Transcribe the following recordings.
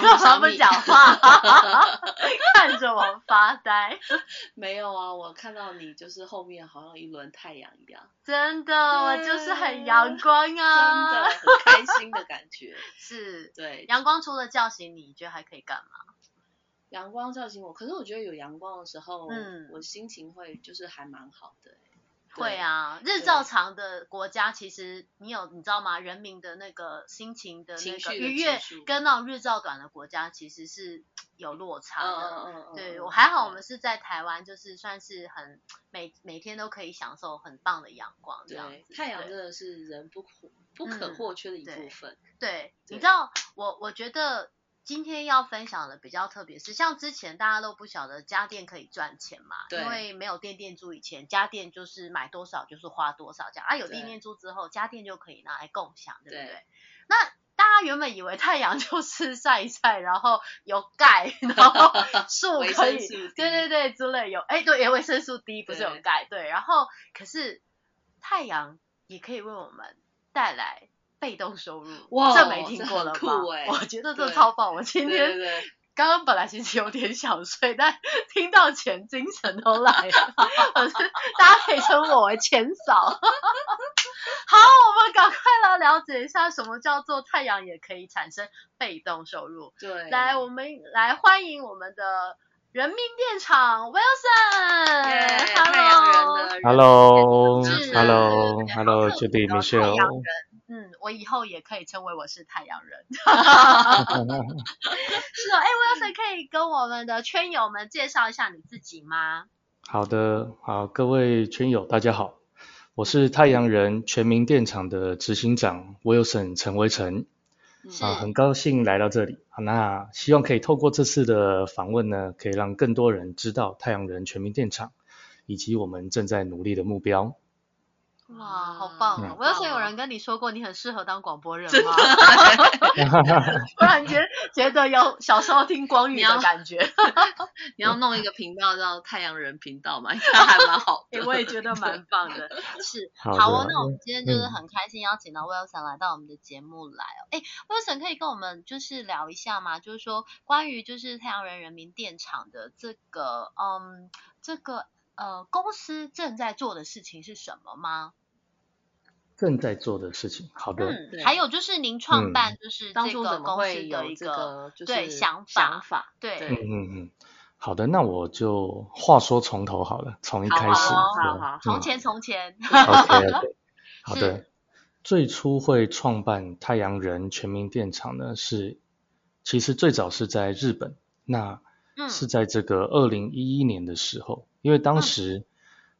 他不讲话，看着我发呆。没有啊，我看到你就是后面好像一轮太阳一样。真的，我就是很阳光啊，真的很开心的感觉。是，对。阳光除了叫醒你，你觉得还可以干嘛？阳光叫醒我，可是我觉得有阳光的时候，嗯，我心情会就是还蛮好的。会啊，日照长的国家，其实你有你知道吗？人民的那个心情的那个愉悦，跟那种日照短的国家其实是有落差的。嗯嗯嗯。对我还好，我们是在台湾，就是算是很每每天都可以享受很棒的阳光这样子。太阳真的是人不可不可或缺的一部分。对，你知道我我觉得。今天要分享的比较特别，是像之前大家都不晓得家电可以赚钱嘛，因为没有电电租以前，家电就是买多少就是花多少这样，啊有电电租之后，家电就可以拿来共享，对不对？那大家原本以为太阳就是 晒一晒，然后有钙，然后 树可以，对对对之类有，哎对，维生素 D 不是有钙，对，然后可是太阳也可以为我们带来。被动收入，哇，这没听过了吗？我觉得这超棒。我今天刚刚本来其实有点想睡，但听到钱，精神都来了。大家可以称我为钱嫂。好，我们赶快来了解一下什么叫做太阳也可以产生被动收入。对，来，我们来欢迎我们的人民电厂 Wilson，Hello，Hello，Hello，Hello，Judy Michelle。嗯，我以后也可以称为我是太阳人。是哦，哎，我有谁可以跟我们的圈友们介绍一下你自己吗？好的，好，各位圈友大家好，我是太阳人全民电厂的执行长 Wilson 陈维成。啊，很高兴来到这里。那希望可以透过这次的访问呢，可以让更多人知道太阳人全民电厂以及我们正在努力的目标。哇，好棒哦！我有人跟你说过，你很适合当广播人吗？突然间觉得有小时候听光宇的感觉。你要弄一个频道叫太阳人频道嘛，应该还蛮好的。我也觉得蛮棒的。是，好哦。那我们今天就是很开心邀请到 Wilson 来到我们的节目来哦。哎，Wilson 可以跟我们就是聊一下吗？就是说关于就是太阳人人民电厂的这个嗯这个。呃，公司正在做的事情是什么吗？正在做的事情，好的。嗯，还有就是您创办就是这个公司的一个对想法，想法对。嗯嗯嗯，好的，那我就话说从头好了，从一开始。好好，好从前从前。OK，好 的。最初会创办太阳人全民电厂呢，是其实最早是在日本，那是在这个二零一一年的时候。因为当时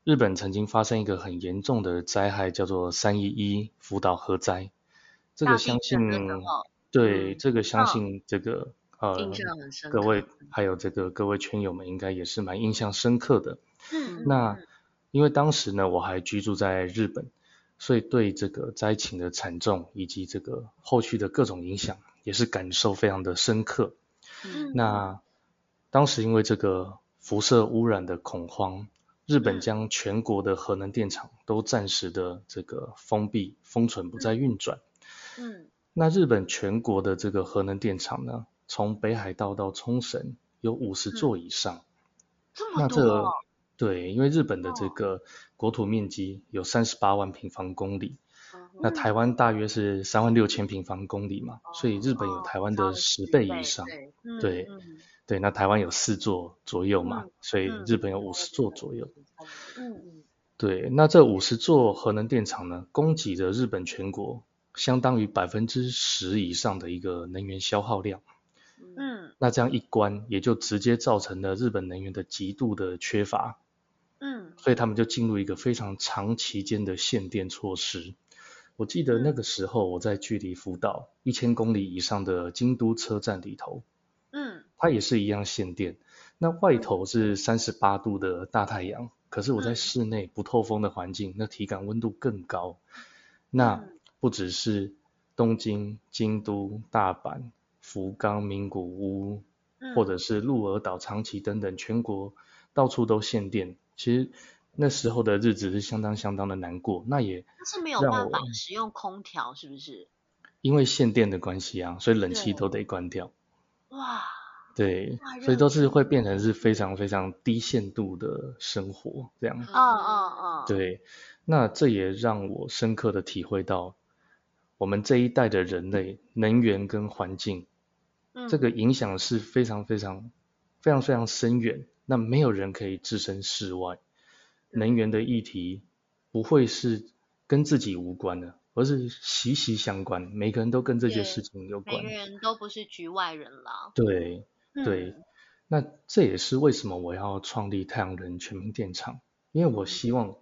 日本曾经发生一个很严重的灾害，叫做三一一福岛核灾。这个相信对这个相信这个呃各位还有这个各位圈友们应该也是蛮印象深刻的。嗯。那因为当时呢我还居住在日本，所以对这个灾情的惨重以及这个后续的各种影响也是感受非常的深刻。嗯。那当时因为这个。辐射污染的恐慌，日本将全国的核能电厂都暂时的这个封闭封存，不再运转。嗯，那日本全国的这个核能电厂呢，从北海道到冲绳有五十座以上。这么多？对，因为日本的这个国土面积有三十八万平方公里，那台湾大约是三万六千平方公里嘛，所以日本有台湾的十倍以上。对。对，那台湾有四座左右嘛，所以日本有五十座左右。对，那这五十座核能电厂呢，供给着日本全国相当于百分之十以上的一个能源消耗量。嗯。那这样一关，也就直接造成了日本能源的极度的缺乏。嗯。所以他们就进入一个非常长期间的限电措施。我记得那个时候我在距离福岛一千公里以上的京都车站里头。嗯。它也是一样限电，那外头是三十八度的大太阳，可是我在室内不透风的环境，那体感温度更高。那不只是东京、京都、大阪、福冈、名古屋，或者是鹿儿岛、长崎等等，全国到处都限电。其实那时候的日子是相当相当的难过。那也是没有办法使用空调，是不是？因为限电的关系啊，所以冷气都得关掉。哇。对，所以都是会变成是非常非常低限度的生活这样。啊啊啊！对，那这也让我深刻的体会到，我们这一代的人类，能源跟环境，这个影响是非常非常非常非常深远。那没有人可以置身事外，能源的议题不会是跟自己无关的，而是息息相关，每个人都跟这些事情有关。每个人都不是局外人啦。对。对，那这也是为什么我要创立太阳能全民电厂，因为我希望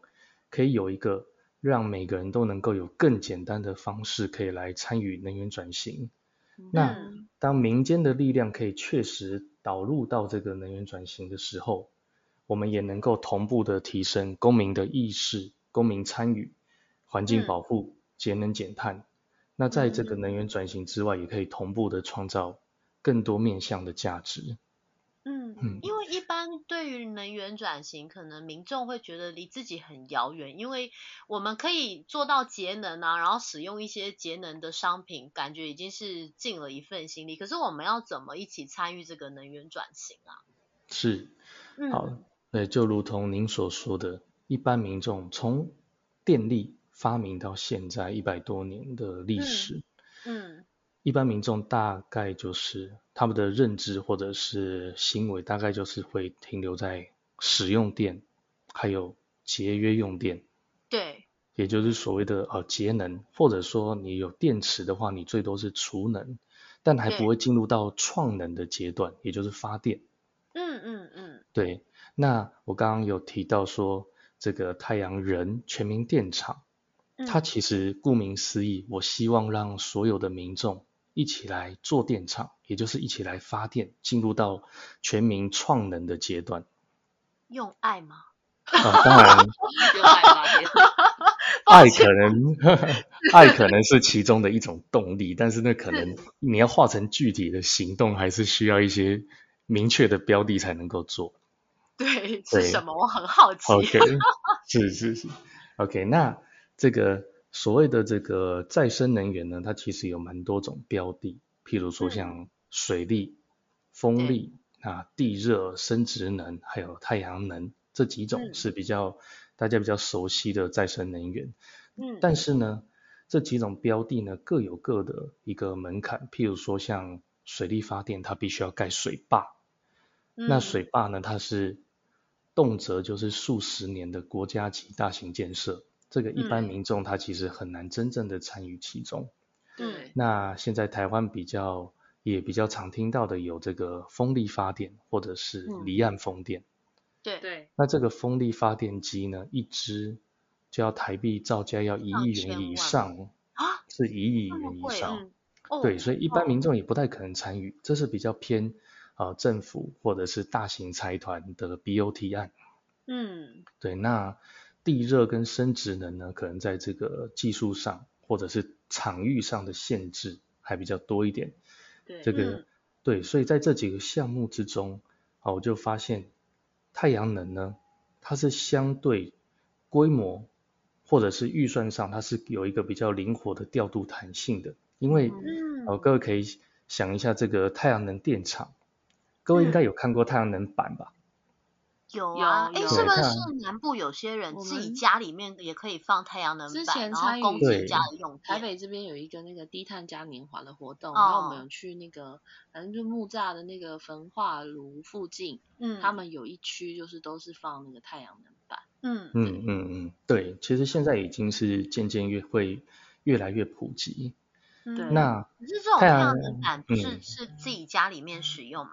可以有一个让每个人都能够有更简单的方式可以来参与能源转型。那当民间的力量可以确实导入到这个能源转型的时候，我们也能够同步的提升公民的意识、公民参与、环境保护、节能减碳。那在这个能源转型之外，也可以同步的创造。更多面向的价值。嗯嗯，因为一般对于能源转型，可能民众会觉得离自己很遥远，因为我们可以做到节能啊，然后使用一些节能的商品，感觉已经是尽了一份心力。可是我们要怎么一起参与这个能源转型啊？是，好，对，就如同您所说的，一般民众从电力发明到现在一百多年的历史，嗯。一般民众大概就是他们的认知或者是行为，大概就是会停留在使用电，还有节约用电。对。也就是所谓的呃节能，或者说你有电池的话，你最多是储能，但还不会进入到创能的阶段，也就是发电。嗯嗯嗯。对。那我刚刚有提到说这个太阳人全民电厂，它其实顾名思义，我希望让所有的民众。一起来做电厂，也就是一起来发电，进入到全民创能的阶段。用爱吗？啊，当然。用爱发电。爱可能，爱可能是其中的一种动力，但是那可能你要化成具体的行动，还是需要一些明确的标的才能够做。对，是什么？我很好奇。OK，是是是。OK，那这个。所谓的这个再生能源呢，它其实有蛮多种标的，譬如说像水力、风力啊、地热、生殖能，还有太阳能这几种是比较大家比较熟悉的再生能源。嗯。但是呢，这几种标的呢各有各的一个门槛，譬如说像水力发电，它必须要盖水坝。嗯。那水坝呢，它是动辄就是数十年的国家级大型建设。这个一般民众他其实很难真正的参与其中。对。那现在台湾比较也比较常听到的有这个风力发电或者是离岸风电。对对。那这个风力发电机呢，一支就要台币造价要一亿元以上。啊？是一亿元以上。对，所以一般民众也不太可能参与，这是比较偏啊政府或者是大型财团的 BOT 案。嗯。对，那。地热跟生殖能呢，可能在这个技术上或者是场域上的限制还比较多一点。对，这个对，所以在这几个项目之中，啊，我就发现太阳能呢，它是相对规模或者是预算上，它是有一个比较灵活的调度弹性的。因为，哦，各位可以想一下这个太阳能电厂，各位应该有看过太阳能板吧？有啊，哎，是不是南部有些人自己家里面也可以放太阳能板，然后供自己家里用？台北这边有一个那个低碳嘉年华的活动，然后我们有去那个，反正就木栅的那个焚化炉附近，嗯，他们有一区就是都是放那个太阳能板。嗯嗯嗯嗯，对，其实现在已经是渐渐越会越来越普及。对，那可是这种太阳能板不是是自己家里面使用吗？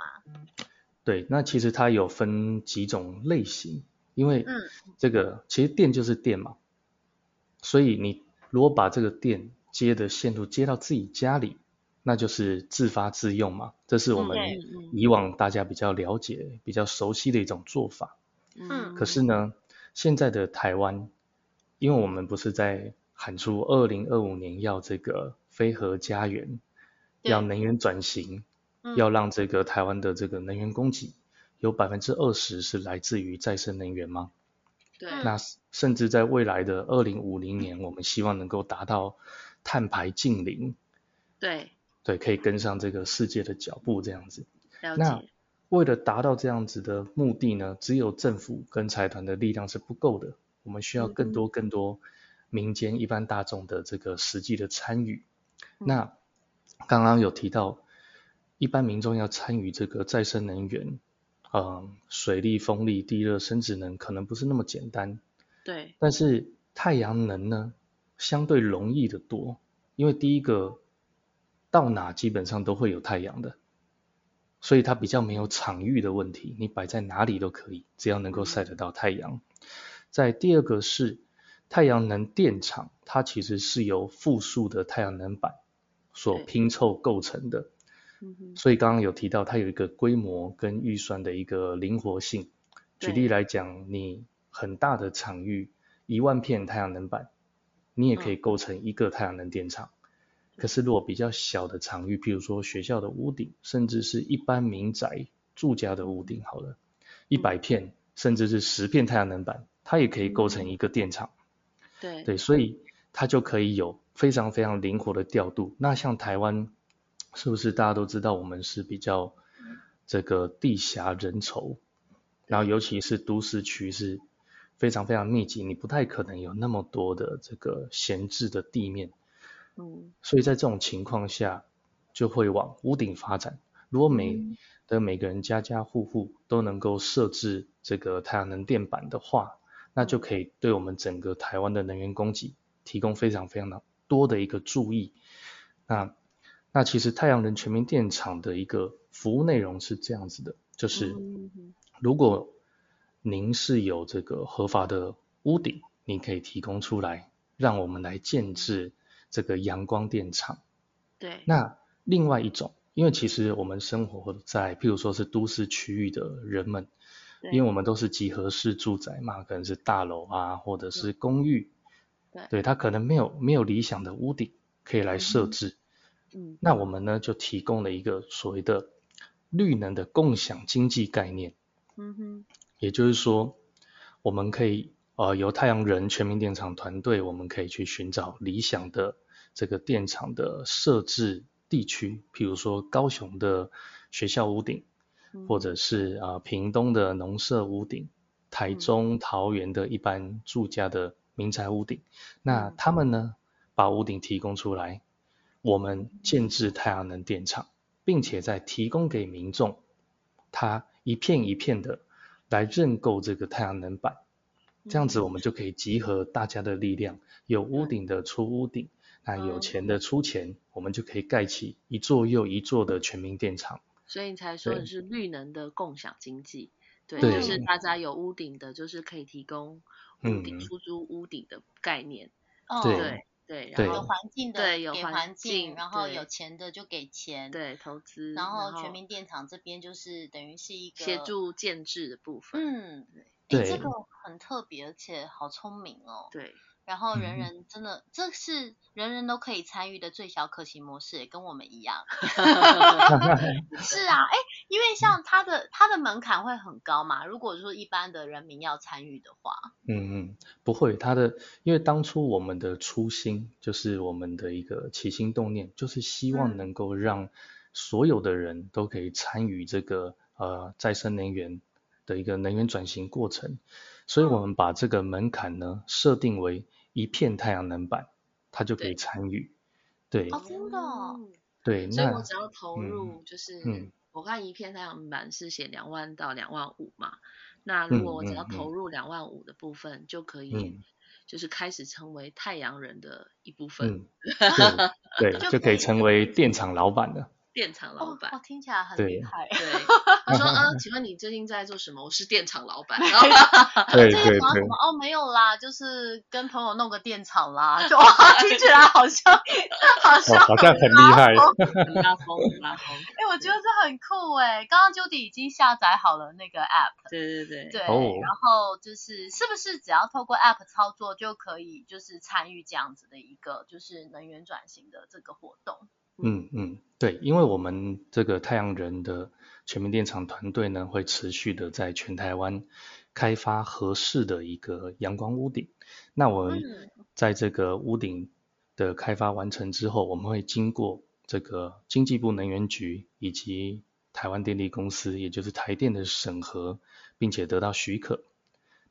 对，那其实它有分几种类型，因为这个其实电就是电嘛，所以你如果把这个电接的线路接到自己家里，那就是自发自用嘛，这是我们以往大家比较了解、比较熟悉的一种做法。嗯，可是呢，现在的台湾，因为我们不是在喊出二零二五年要这个非核家园，要能源转型，要让这个台湾的这个能源供给有百分之二十是来自于再生能源吗？对。那甚至在未来的二零五零年，我们希望能够达到碳排净零。对。对，可以跟上这个世界的脚步，这样子。那为了达到这样子的目的呢，只有政府跟财团的力量是不够的，我们需要更多更多民间一般大众的这个实际的参与。那刚刚有提到，一般民众要参与这个再生能源，嗯，水力、风力、地热、生殖能，可能不是那么简单。对。但是太阳能呢，相对容易的多，因为第一个。到哪基本上都会有太阳的，所以它比较没有场域的问题，你摆在哪里都可以，只要能够晒得到太阳。在第二个是太阳能电厂，它其实是由复数的太阳能板所拼凑构成的，所以刚刚有提到它有一个规模跟预算的一个灵活性。举例来讲，你很大的场域，一万片太阳能板，你也可以构成一个太阳能电厂。可是，如果比较小的场域，譬如说学校的屋顶，甚至是一般民宅住家的屋顶，好了，一百片甚至是十片太阳能板，它也可以构成一个电厂。对对，所以它就可以有非常非常灵活的调度。那像台湾，是不是大家都知道我们是比较这个地狭人稠，然后尤其是都市区是非常非常密集，你不太可能有那么多的这个闲置的地面。嗯，所以在这种情况下，就会往屋顶发展。如果每的每个人家家户户都能够设置这个太阳能电板的话，那就可以对我们整个台湾的能源供给提供非常非常的多的一个注意。那那其实太阳能全民电厂的一个服务内容是这样子的，就是如果您是有这个合法的屋顶，您可以提供出来，让我们来建制。这个阳光电厂，对。那另外一种，因为其实我们生活在，譬如说是都市区域的人们，因为我们都是集合式住宅嘛，可能是大楼啊，或者是公寓，对。对，它可能没有没有理想的屋顶可以来设置，嗯。那我们呢就提供了一个所谓的绿能的共享经济概念，嗯哼。也就是说，我们可以呃由太阳人全民电厂团队，我们可以去寻找理想的。这个电厂的设置地区，譬如说高雄的学校屋顶，或者是啊屏东的农舍屋顶，台中、桃园的一般住家的民宅屋顶，那他们呢把屋顶提供出来，我们建制太阳能电厂，并且再提供给民众，他一片一片的来认购这个太阳能板，这样子。我们就可以集合大家的力量，有屋顶的出屋顶。那有钱的出钱，我们就可以盖起一座又一座的全民电厂。所以你才说的是绿能的共享经济，对，就是大家有屋顶的，就是可以提供屋顶出租屋顶的概念。对对，然后有环境的对有环境，然后有钱的就给钱，对投资，然后全民电厂这边就是等于是一个协助建制的部分。嗯，对，这个很特别，而且好聪明哦。对。然后人人真的，这是人人都可以参与的最小可行模式，跟我们一样。是啊，哎，因为像它的它的门槛会很高嘛，如果说一般的人民要参与的话。嗯嗯，不会，它的因为当初我们的初心就是我们的一个起心动念，就是希望能够让所有的人都可以参与这个呃再生能源的一个能源转型过程。所以我们把这个门槛呢设定为一片太阳能板，它就可以参与。对，真的。对，所以我只要投入，就是我看一片太阳能板是写两万到两万五嘛，那如果我只要投入两万五的部分，就可以就是开始成为太阳人的一部分。对，就可以成为电厂老板了。电厂老板，哦，听起来很厉害。对，他说，嗯，请问你最近在做什么？我是电厂老板。对 对对。哦，没有啦，就是跟朋友弄个电厂啦。就哇，听起来好像 好像好像很厉害，很拉风很拉风。哎，我觉得这很酷哎。刚刚 Judy 已经下载好了那个 App。对对对。对。然后就是是不是只要透过 App 操作就可以，就是参与这样子的一个就是能源转型的这个活动？嗯嗯，对，因为我们这个太阳人的全民电厂团队呢，会持续的在全台湾开发合适的一个阳光屋顶。那我们在这个屋顶的开发完成之后，我们会经过这个经济部能源局以及台湾电力公司，也就是台电的审核，并且得到许可。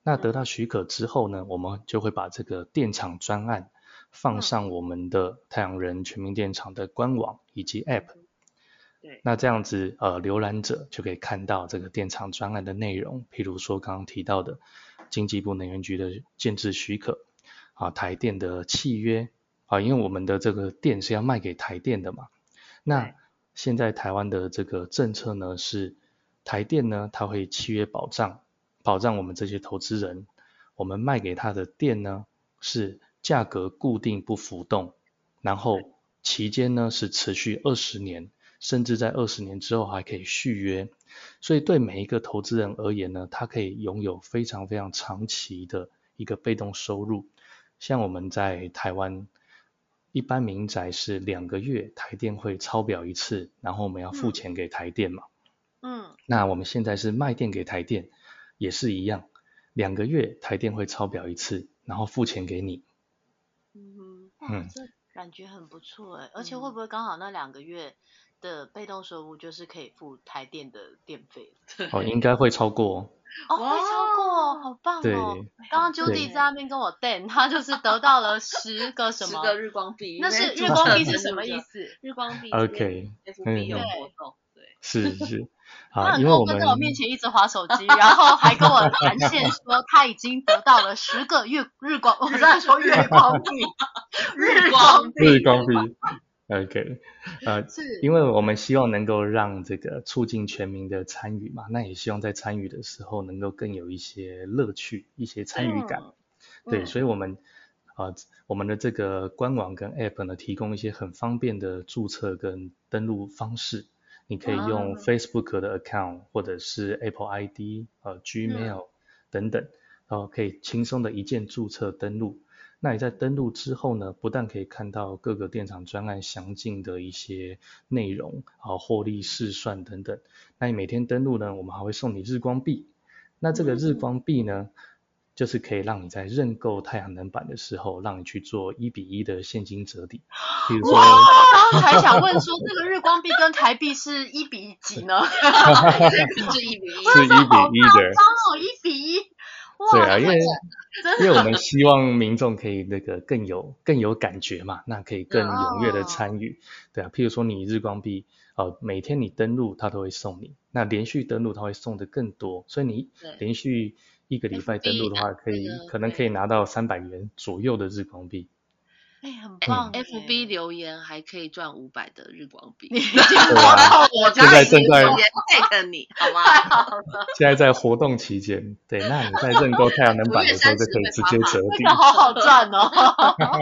那得到许可之后呢，我们就会把这个电厂专案。放上我们的太阳人全民电厂的官网以及 App，对，那这样子呃浏览者就可以看到这个电厂专案的内容，譬如说刚刚提到的经济部能源局的建制许可啊，台电的契约啊，因为我们的这个电是要卖给台电的嘛，那现在台湾的这个政策呢是台电呢，它会契约保障保障我们这些投资人，我们卖给他的电呢是。价格固定不浮动，然后期间呢是持续二十年，甚至在二十年之后还可以续约，所以对每一个投资人而言呢，他可以拥有非常非常长期的一个被动收入。像我们在台湾，一般民宅是两个月台电会抄表一次，然后我们要付钱给台电嘛。嗯。那我们现在是卖电给台电，也是一样，两个月台电会抄表一次，然后付钱给你。嗯哼，这感觉很不错哎，而且会不会刚好那两个月的被动收入就是可以付台电的电费？哦，应该会超过哦，会超过，好棒哦！对，刚刚 Judy 在那边跟我电，他就是得到了十个什么？十个日光币。那是日光币是什么意思？日光币。OK，FB 有活动，对，是是。好，因为我们在我面前一直划手机，然后还跟我连线说他已经得到了十个月日光，我在说月光币，日光日光币，OK，呃，是，因为我们希望能够让这个促进全民的参与嘛，那也希望在参与的时候能够更有一些乐趣，一些参与感，对，所以我们啊，我们的这个官网跟 App 呢，提供一些很方便的注册跟登录方式。你可以用 Facebook 的 account 或者是 Apple ID、呃 Gmail 等等，然后可以轻松的一键注册登录。那你在登录之后呢，不但可以看到各个电厂专案详尽的一些内容，啊获利试算等等。那你每天登录呢，我们还会送你日光币。那这个日光币呢？就是可以让你在认购太阳能板的时候，让你去做一比一的现金折抵。比如说，刚才想问说，这个日光币跟台币是一比几呢？是一比一，是一比一的。哦，一比一。对啊，因为因为我们希望民众可以那个更有更有感觉嘛，那可以更踊跃的参与。对啊，譬如说你日光币，呃，每天你登录，它都会送你。那连续登录，它会送的更多，所以你连续。一个礼拜登录的话，可以可能可以拿到三百元左右的日光币。哎，很棒！FB 留言还可以赚五百的日光币。我现在正在配合你，好吗？现在在活动期间，对，那你在认购太阳能板的时候就可以直接折抵，好好赚哦。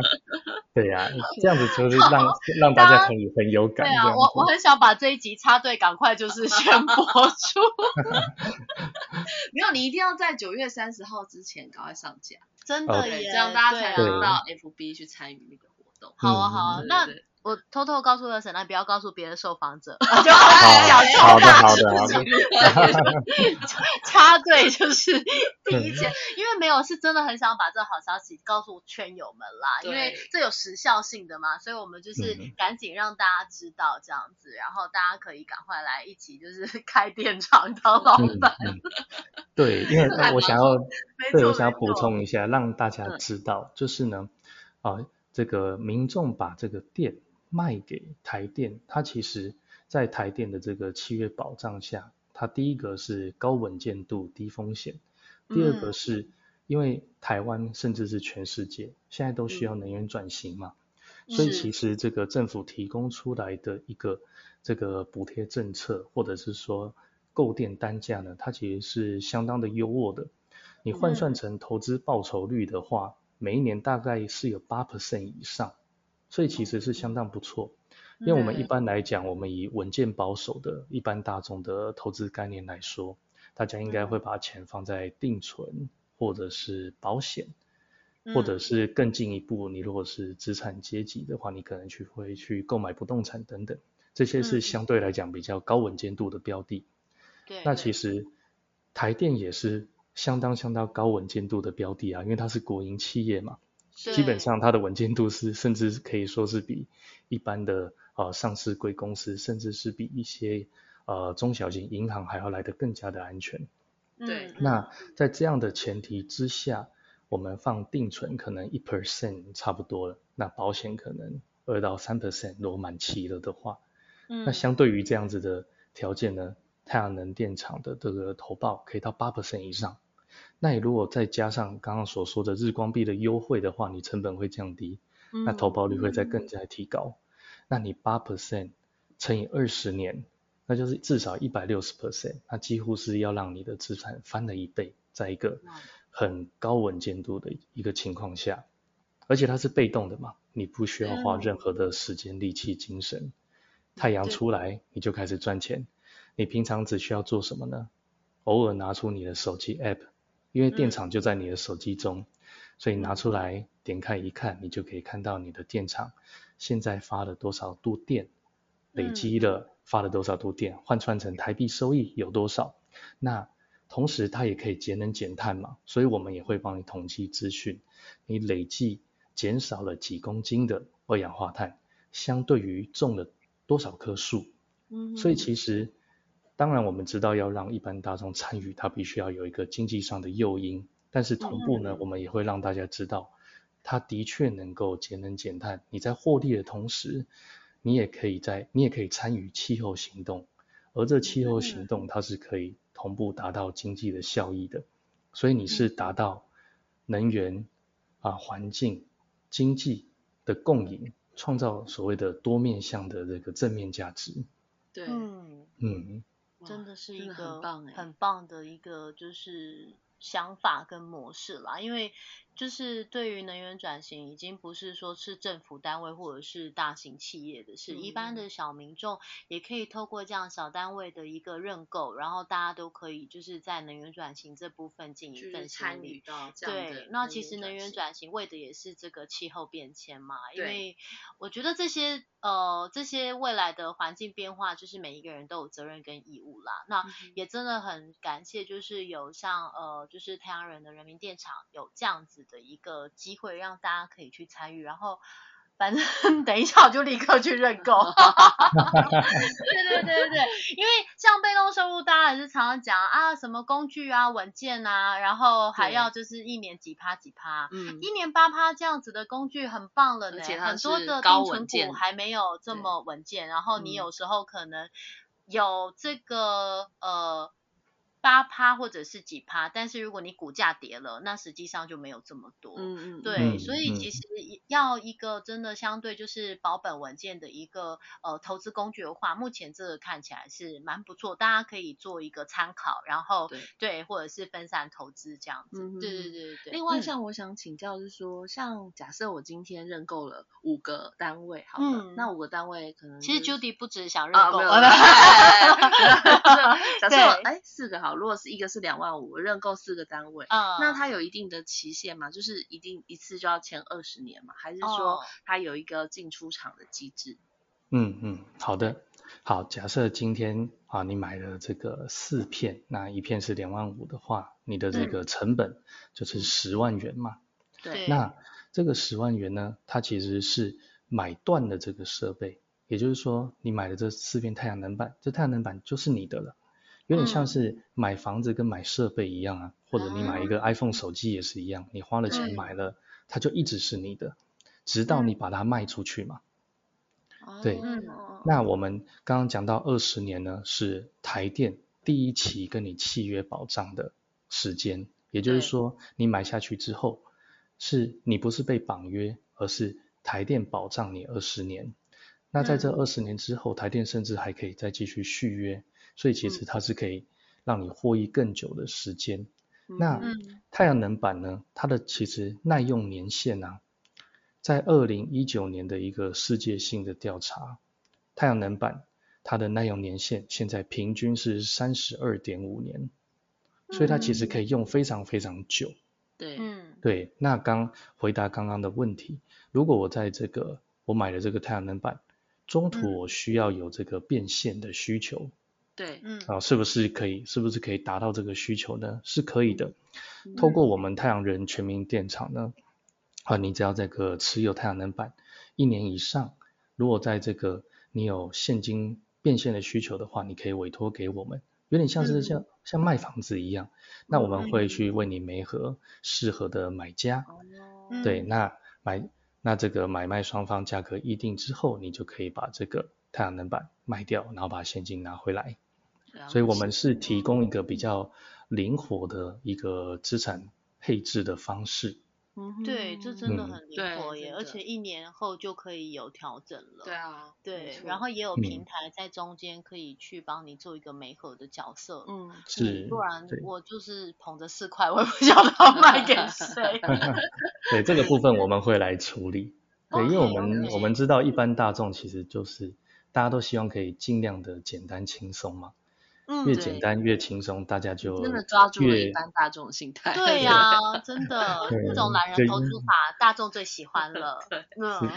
对呀，这样子就是让让大家很很有感。对啊，我我很想把这一集插队，赶快就是先播出。没有，你一定要在九月三十号之前赶快上架。真的耶，这样大家才能到 FB 去参与那个活动。好啊，好啊，那我偷偷告诉二婶，那不要告诉别的受访者。就好的，好的，好的。插队就是 第一件，因为没有是真的很想把这好消息告诉圈友们啦，因为这有时效性的嘛，所以我们就是赶紧让大家知道这样子，然后大家可以赶快来一起就是 开店厂当老板。对，因为我想要，对我想要补充一下，让大家知道，就是呢，啊，这个民众把这个电卖给台电，它其实在台电的这个契约保障下，它第一个是高稳健度、低风险，第二个是因为台湾甚至是全世界现在都需要能源转型嘛，所以其实这个政府提供出来的一个这个补贴政策，或者是说购电单价呢，它其实是相当的优渥的。你换算成投资报酬率的话，每一年大概是有八 percent 以上，所以其实是相当不错。因为我们一般来讲，我们以稳健保守的一般大众的投资概念来说，大家应该会把钱放在定存或者是保险，或者是更进一步，你如果是资产阶级的话，你可能去会去购买不动产等等，这些是相对来讲比较高稳健度的标的。对。那其实台电也是。相当相当高稳健度的标的啊，因为它是国营企业嘛，基本上它的稳健度是甚至可以说是比一般的呃上市贵公司，甚至是比一些呃中小型银行还要来得更加的安全。对。那在这样的前提之下，我们放定存可能一 percent 差不多了，那保险可能二到三 percent 如果满期了的话，那相对于这样子的条件呢？太阳能电厂的这个投报可以到八 percent 以上，那你如果再加上刚刚所说的日光币的优惠的话，你成本会降低，那投保率会再更加提高。那你八 percent 乘以二十年，那就是至少一百六十 percent，那几乎是要让你的资产翻了一倍，在一个很高稳健度的一个情况下，而且它是被动的嘛，你不需要花任何的时间、力气、精神，太阳出来你就开始赚钱。你平常只需要做什么呢？偶尔拿出你的手机 app，因为电厂就在你的手机中，所以拿出来点开一看，你就可以看到你的电厂现在发了多少度电，累积了发了多少度电，换算成台币收益有多少。那同时它也可以节能减碳嘛，所以我们也会帮你统计资讯，你累计减少了几公斤的二氧化碳，相对于种了多少棵树。嗯，所以其实。当然，我们知道要让一般大众参与，它必须要有一个经济上的诱因。但是同步呢，我们也会让大家知道，它的确能够节能减碳。你在获利的同时，你也可以在，你也可以参与气候行动。而这气候行动，它是可以同步达到经济的效益的。所以你是达到能源啊、环境、经济的共赢，创造所谓的多面向的这个正面价值。对，嗯嗯。真的是一个很棒的一个就是想法跟模式啦，因为。就是对于能源转型，已经不是说是政府单位或者是大型企业的事，一般的小民众也可以透过这样小单位的一个认购，然后大家都可以就是在能源转型这部分尽一份心力。对，那其实能源转型为的也是这个气候变迁嘛，因为我觉得这些呃这些未来的环境变化，就是每一个人都有责任跟义务啦。那也真的很感谢，就是有像呃就是太阳人的人民电厂有这样子。的一个机会，让大家可以去参与，然后反正 等一下我就立刻去认购。对对对对对，因为像被动收入，大家也是常常讲啊，什么工具啊、文件啊，然后还要就是一年几趴几趴，嗯，一年八趴这样子的工具很棒了呢，很多的定存股还没有这么稳健，然后你有时候可能有这个呃。八趴或者是几趴，但是如果你股价跌了，那实际上就没有这么多。嗯嗯。对，所以其实要一个真的相对就是保本稳健的一个呃投资工具的话，目前这个看起来是蛮不错，大家可以做一个参考，然后对对，或者是分散投资这样子。对对对对。另外，像我想请教是说，像假设我今天认购了五个单位，好了，那五个单位可能其实 Judy 不止想认购。假设哎四个好。如果是一个是两万五，认购四个单位，那它有一定的期限嘛？就是一定一次就要签二十年嘛？还是说它有一个进出场的机制？嗯嗯，好的，好，假设今天啊你买了这个四片，那一片是两万五的话，你的这个成本就是十万元嘛？对。那这个十万元呢，它其实是买断的这个设备，也就是说你买的这四片太阳能板，这太阳能板就是你的了。有点像是买房子跟买设备一样啊，或者你买一个 iPhone 手机也是一样，你花了钱买了，它就一直是你的，直到你把它卖出去嘛。对，那我们刚刚讲到二十年呢，是台电第一期跟你契约保障的时间，也就是说你买下去之后，是你不是被绑约，而是台电保障你二十年。那在这二十年之后，台电甚至还可以再继续续约，所以其实它是可以让你获益更久的时间。那太阳能板呢？它的其实耐用年限啊，在二零一九年的一个世界性的调查，太阳能板它的耐用年限现在平均是三十二点五年，所以它其实可以用非常非常久。对，嗯，对。那刚回答刚刚的问题，如果我在这个我买了这个太阳能板。中途我需要有这个变现的需求，对，嗯，啊，是不是可以，是不是可以达到这个需求呢？是可以的。透过我们太阳人全民电厂呢，啊，你只要这个持有太阳能板一年以上，如果在这个你有现金变现的需求的话，你可以委托给我们，有点像是像像卖房子一样，那我们会去为你媒合适合的买家，对，那买。那这个买卖双方价格议定之后，你就可以把这个太阳能板卖掉，然后把现金拿回来。所以我们是提供一个比较灵活的一个资产配置的方式。嗯，对，这真的很灵活耶，而且一年后就可以有调整了。对啊，对，然后也有平台在中间可以去帮你做一个媒合的角色。嗯，是。不然我就是捧着四块，我也不晓得要卖给谁。对，这个部分我们会来处理。对，因为我们我们知道一般大众其实就是大家都希望可以尽量的简单轻松嘛。越简单越轻松，大家就真的抓住了一般大众的心态。对呀，真的，这种懒人投资法，大众最喜欢了。嗯，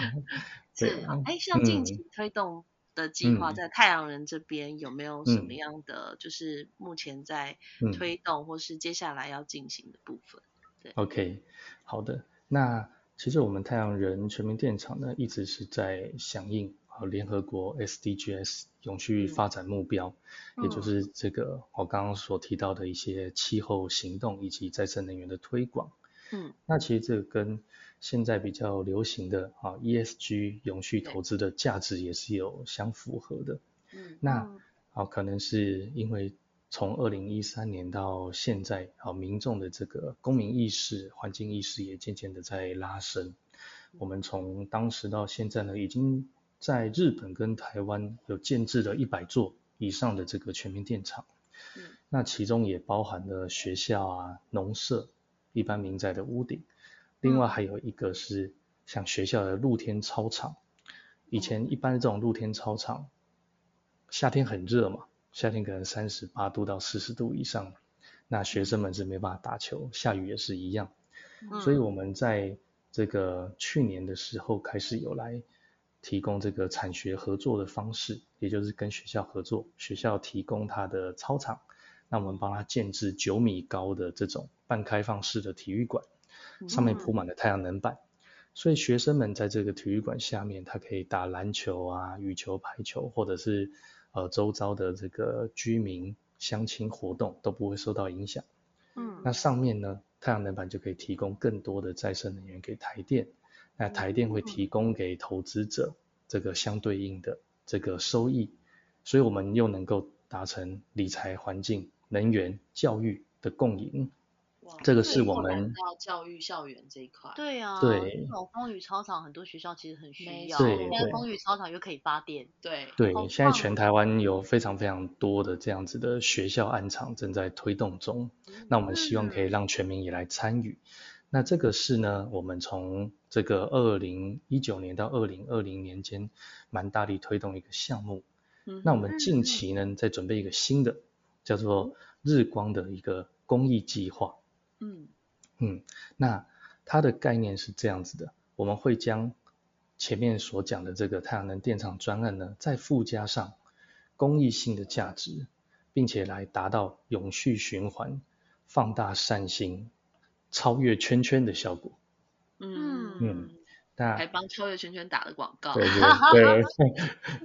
是。哎，像近期推动的计划，在太阳人这边有没有什么样的，就是目前在推动或是接下来要进行的部分？对，OK，好的。那其实我们太阳人全民电厂呢，一直是在响应。和联合国 SDGs 永续发展目标，也就是这个我刚刚所提到的一些气候行动以及再生能源的推广。嗯，那其实这个跟现在比较流行的啊 ESG 永续投资的价值也是有相符合的。嗯，那啊可能是因为从二零一三年到现在啊民众的这个公民意识、环境意识也渐渐的在拉升。我们从当时到现在呢，已经在日本跟台湾有建制了一百座以上的这个全民电厂，那其中也包含了学校啊、农舍、一般民宅的屋顶，另外还有一个是像学校的露天操场。以前一般这种露天操场，夏天很热嘛，夏天可能三十八度到四十度以上，那学生们是没办法打球，下雨也是一样。所以我们在这个去年的时候开始有来。提供这个产学合作的方式，也就是跟学校合作，学校提供它的操场，那我们帮他建置九米高的这种半开放式的体育馆，上面铺满了太阳能板，所以学生们在这个体育馆下面，他可以打篮球啊、羽球、排球，或者是呃周遭的这个居民相亲活动都不会受到影响。嗯，那上面呢，太阳能板就可以提供更多的再生能源给台电。那台电会提供给投资者这个相对应的这个收益，所以我们又能够达成理财、环境、能源、教育的共赢。这个是我们到教育校园这一块。对啊，对，这种风雨操场很多学校其实很需要。对，现在风雨操场又可以发电。对，对，现在全台湾有非常非常多的这样子的学校暗场正在推动中，那我们希望可以让全民也来参与。那这个是呢，我们从这个二零一九年到二零二零年间，蛮大力推动一个项目。嗯，那我们近期呢，在准备一个新的，叫做日光的一个公益计划。嗯嗯，那它的概念是这样子的，我们会将前面所讲的这个太阳能电厂专案呢，再附加上公益性的价值，并且来达到永续循环、放大善心。超越圈圈的效果，嗯。嗯，那还帮超越圈圈打了广告，对对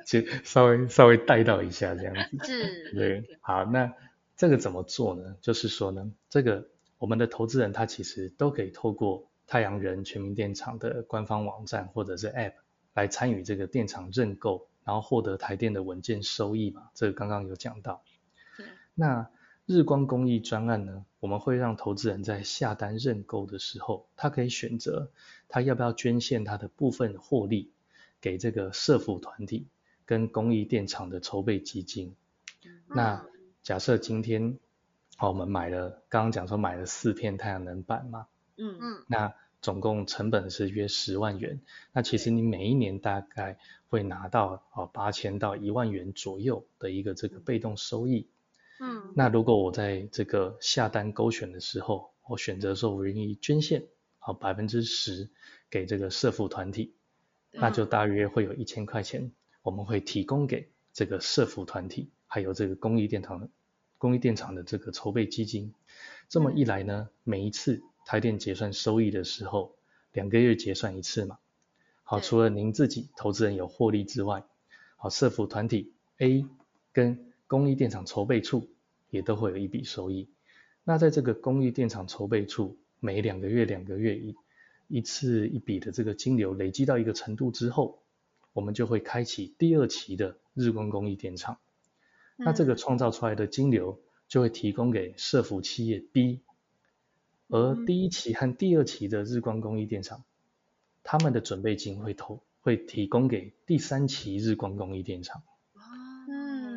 对，就 稍微稍微带到一下这样子，是，对，好，那这个怎么做呢？就是说呢，这个我们的投资人他其实都可以透过太阳人全民电厂的官方网站或者是 App 来参与这个电厂认购，然后获得台电的稳健收益嘛，这个刚刚有讲到，对，那日光公益专案呢，我们会让投资人在下单认购的时候，他可以选择他要不要捐献他的部分获利给这个社福团体跟公益电厂的筹备基金。那假设今天，好，我们买了，刚刚讲说买了四片太阳能板嘛，嗯嗯，那总共成本是约十万元，那其实你每一年大概会拿到哦八千到一万元左右的一个这个被动收益。嗯，那如果我在这个下单勾选的时候，我选择说我愿意捐献，好百分之十给这个社福团体，那就大约会有一千块钱，我们会提供给这个社福团体，还有这个公益电厂、公益电厂的这个筹备基金。这么一来呢，每一次台电结算收益的时候，两个月结算一次嘛。好，除了您自己投资人有获利之外，好社福团体 A 跟公益电厂筹备处也都会有一笔收益。那在这个公益电厂筹备处，每两个月、两个月一一次一笔的这个金流累积到一个程度之后，我们就会开启第二期的日光公益电厂。那这个创造出来的金流就会提供给社福企业 B，而第一期和第二期的日光公益电厂，他们的准备金会投会提供给第三期日光公益电厂。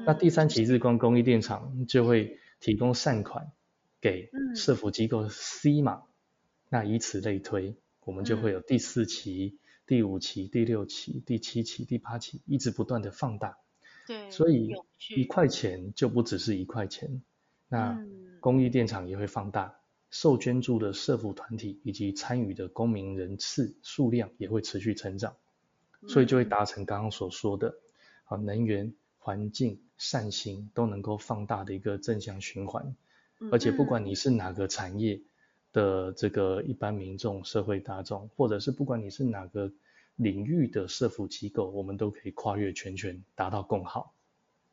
那第三期日光公益电厂就会提供善款给社福机构 C 嘛，那以此类推，我们就会有第四期、第五期、第六期、第七期、第八期，一直不断的放大。对，所以一块钱就不只是一块钱，那公益电厂也会放大，受捐助的社福团体以及参与的公民人次数量也会持续成长，所以就会达成刚刚所说的，啊能源。环境善行都能够放大的一个正向循环，而且不管你是哪个产业的这个一般民众、社会大众，或者是不管你是哪个领域的社福机构，我们都可以跨越全权，达到共好。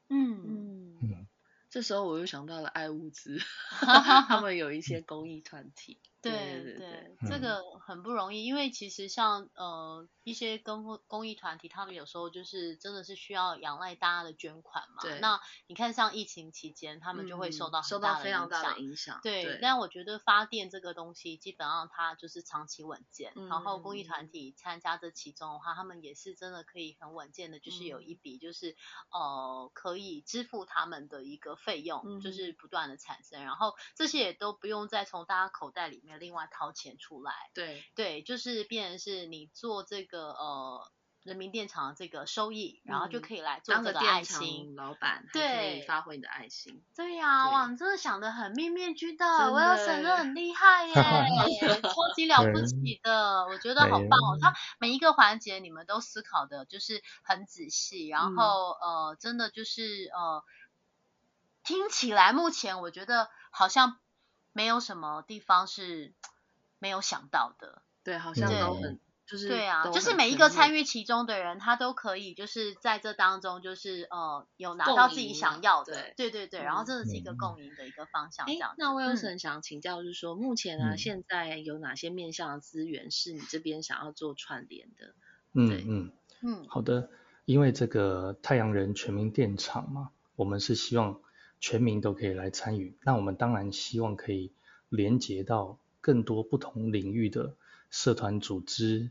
嗯嗯嗯，这时候我又想到了爱物资，他们有一些公益团体。对对，这个很不容易，因为其实像呃一些公公益团体，他们有时候就是真的是需要仰赖大家的捐款嘛。对。那你看像疫情期间，他们就会受到受到非常大的影响。对。但我觉得发电这个东西，基本上它就是长期稳健。嗯。然后公益团体参加这其中的话，他们也是真的可以很稳健的，就是有一笔就是呃可以支付他们的一个费用，就是不断的产生，然后这些也都不用再从大家口袋里面。另外掏钱出来，对对，就是变成是你做这个呃人民电厂的这个收益，然后就可以来做这个爱心老板，对，发挥你的爱心。对呀，哇，你真的想的很面面俱到，我要真的很厉害耶，超级了不起的，我觉得好棒哦。他每一个环节你们都思考的就是很仔细，然后呃，真的就是呃，听起来目前我觉得好像。没有什么地方是没有想到的，对，好像都很就是对啊，就是每一个参与其中的人，他都可以就是在这当中就是呃有拿到自己想要的，对。对对，然后这是一个共赢的一个方向。这样，那我有。很想请教，就是说目前呢，现在有哪些面向的资源是你这边想要做串联的？嗯嗯嗯，好的，因为这个太阳人全民电厂嘛，我们是希望。全民都可以来参与，那我们当然希望可以连接到更多不同领域的社团组织、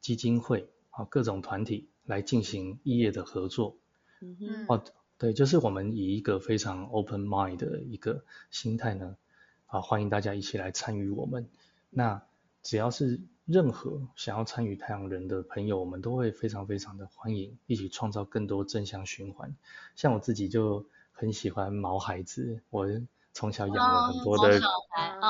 基金会啊各种团体来进行业业的合作。嗯哼。哦，对，就是我们以一个非常 open mind 的一个心态呢，啊，欢迎大家一起来参与我们。那只要是任何想要参与太阳人的朋友，我们都会非常非常的欢迎，一起创造更多正向循环。像我自己就。很喜欢毛孩子，我从小养了很多的，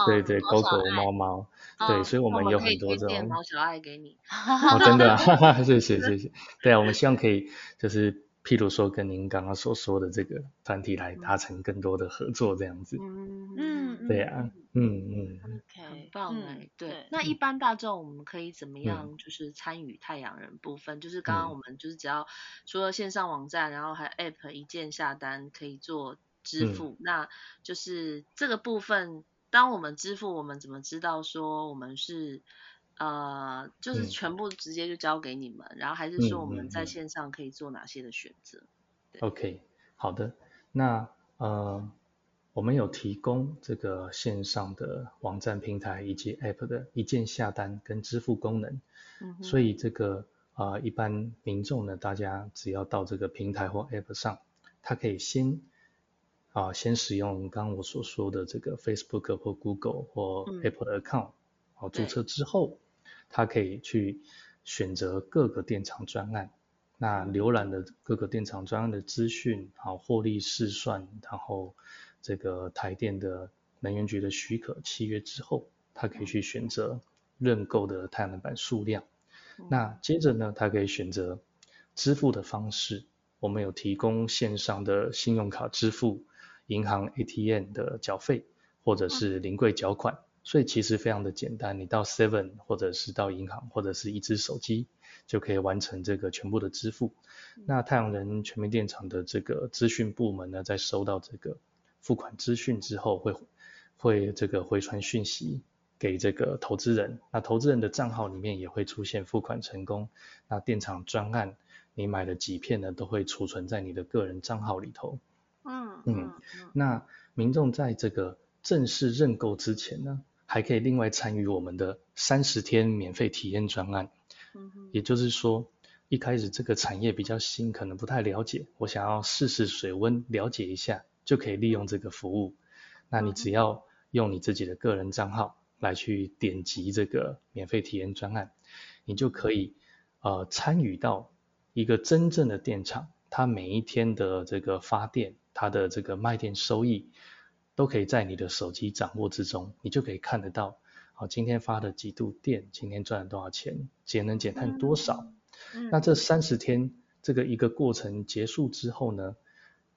对对，狗狗、猫猫，对，所以我们有很多这种毛小爱给你，真的，谢谢谢谢，对啊，我们希望可以就是。譬如说，跟您刚刚所说的这个团体来达成更多的合作，这样子。嗯嗯，对呀，嗯嗯。OK，很棒哎。对，那一般大众我们可以怎么样，就是参与太阳人部分？就是刚刚我们就是只要除了线上网站，然后还有 App 一键下单可以做支付，那就是这个部分，当我们支付，我们怎么知道说我们是？呃，就是全部直接就交给你们，然后还是说我们在线上可以做哪些的选择？OK，好的，那呃，我们有提供这个线上的网站平台以及 App 的一键下单跟支付功能，所以这个啊一般民众呢，大家只要到这个平台或 App 上，他可以先啊先使用刚刚我所说的这个 Facebook 或 Google 或 Apple 的 account，好注册之后，他可以去选择各个电厂专案，那浏览的各个电厂专案的资讯，好获利试算，然后。这个台电的能源局的许可契约之后，他可以去选择认购的太阳能板数量。那接着呢，他可以选择支付的方式。我们有提供线上的信用卡支付、银行 ATM 的缴费，或者是临柜缴款。所以其实非常的简单，你到 Seven 或者是到银行，或者是一只手机就可以完成这个全部的支付。那太阳能全面电厂的这个资讯部门呢，在收到这个。付款资讯之后会会这个回传讯息给这个投资人，那投资人的账号里面也会出现付款成功。那电厂专案你买了几片呢，都会储存在你的个人账号里头。嗯嗯。那民众在这个正式认购之前呢，还可以另外参与我们的三十天免费体验专案。嗯也就是说，一开始这个产业比较新，可能不太了解，我想要试试水温，了解一下。就可以利用这个服务，那你只要用你自己的个人账号来去点击这个免费体验专案，你就可以呃参与到一个真正的电厂，它每一天的这个发电，它的这个卖电收益，都可以在你的手机掌握之中，你就可以看得到，好今天发的几度电，今天赚了多少钱，节能减碳多少。那这三十天这个一个过程结束之后呢，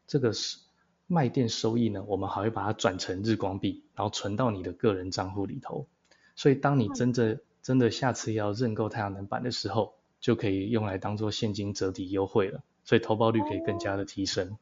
这个是。卖电收益呢，我们还会把它转成日光币，然后存到你的个人账户里头。所以当你真正真的下次要认购太阳能板的时候，就可以用来当做现金折抵优惠了。所以投保率可以更加的提升。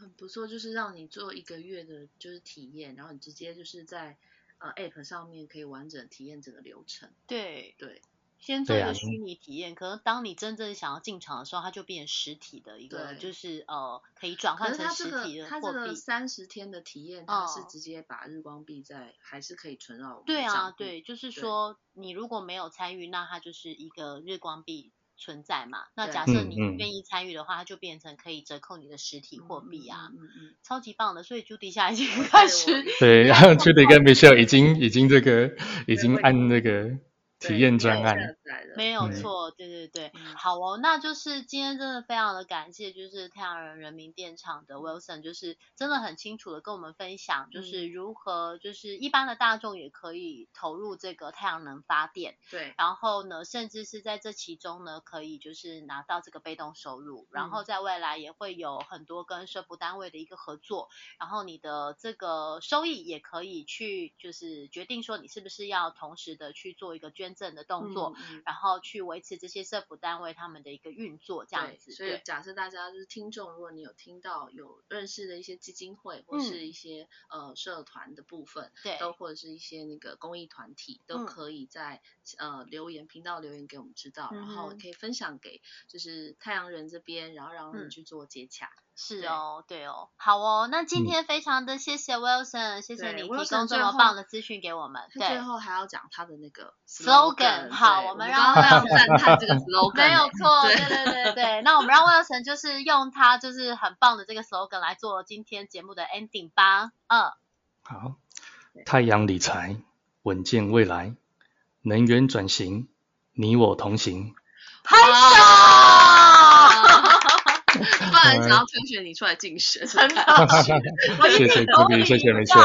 很不错，就是让你做一个月的就是体验，然后你直接就是在呃 App 上面可以完整体验整个流程。对对。先做一个虚拟体验，可能当你真正想要进场的时候，它就变实体的一个，就是呃可以转换成实体的货币。它这个三十天的体验，它是直接把日光币在还是可以存到对啊，对，就是说你如果没有参与，那它就是一个日光币存在嘛。那假设你愿意参与的话，它就变成可以折扣你的实体货币啊。嗯嗯，超级棒的。所以朱迪下已经开始。对，然后 朱迪跟 Michelle 已经已经这个已经按那个。体验专案，没有错，对对对，好哦，那就是今天真的非常的感谢，就是太阳人人民电厂的 Wilson，就是真的很清楚的跟我们分享，就是如何就是一般的大众也可以投入这个太阳能发电，对，然后呢，甚至是在这其中呢，可以就是拿到这个被动收入，然后在未来也会有很多跟社福单位的一个合作，然后你的这个收益也可以去就是决定说你是不是要同时的去做一个捐。证的动作，然后去维持这些社福单位他们的一个运作，这样子。所以假设大家就是听众，如果你有听到有认识的一些基金会或是一些呃社团的部分，对，都或者是一些那个公益团体，都可以在呃留言频道留言给我们知道，然后可以分享给就是太阳人这边，然后让我们去做接洽。是哦，对哦，好哦，那今天非常的谢谢 Wilson，谢谢你提供这么棒的资讯给我们。对，最后还要讲他的那个 slogan，好，我们让非常赞叹这个 slogan，没有错，对对对对，那我们让 Wilson 就是用他就是很棒的这个 slogan 来做今天节目的 ending 吧。嗯，好，太阳理财，稳健未来，能源转型，你我同行。拍手。不然想要推选你出来竞选，真的，谢谢朱迪，谢谢梅笑，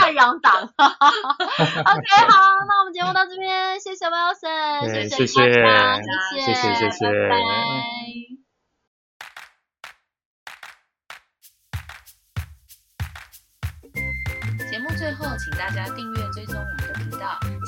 太阳党。OK，好，那我们节目到这边，谢谢 Wilson，谢谢谢谢谢谢，拜拜。节目最后，请大家订阅追踪。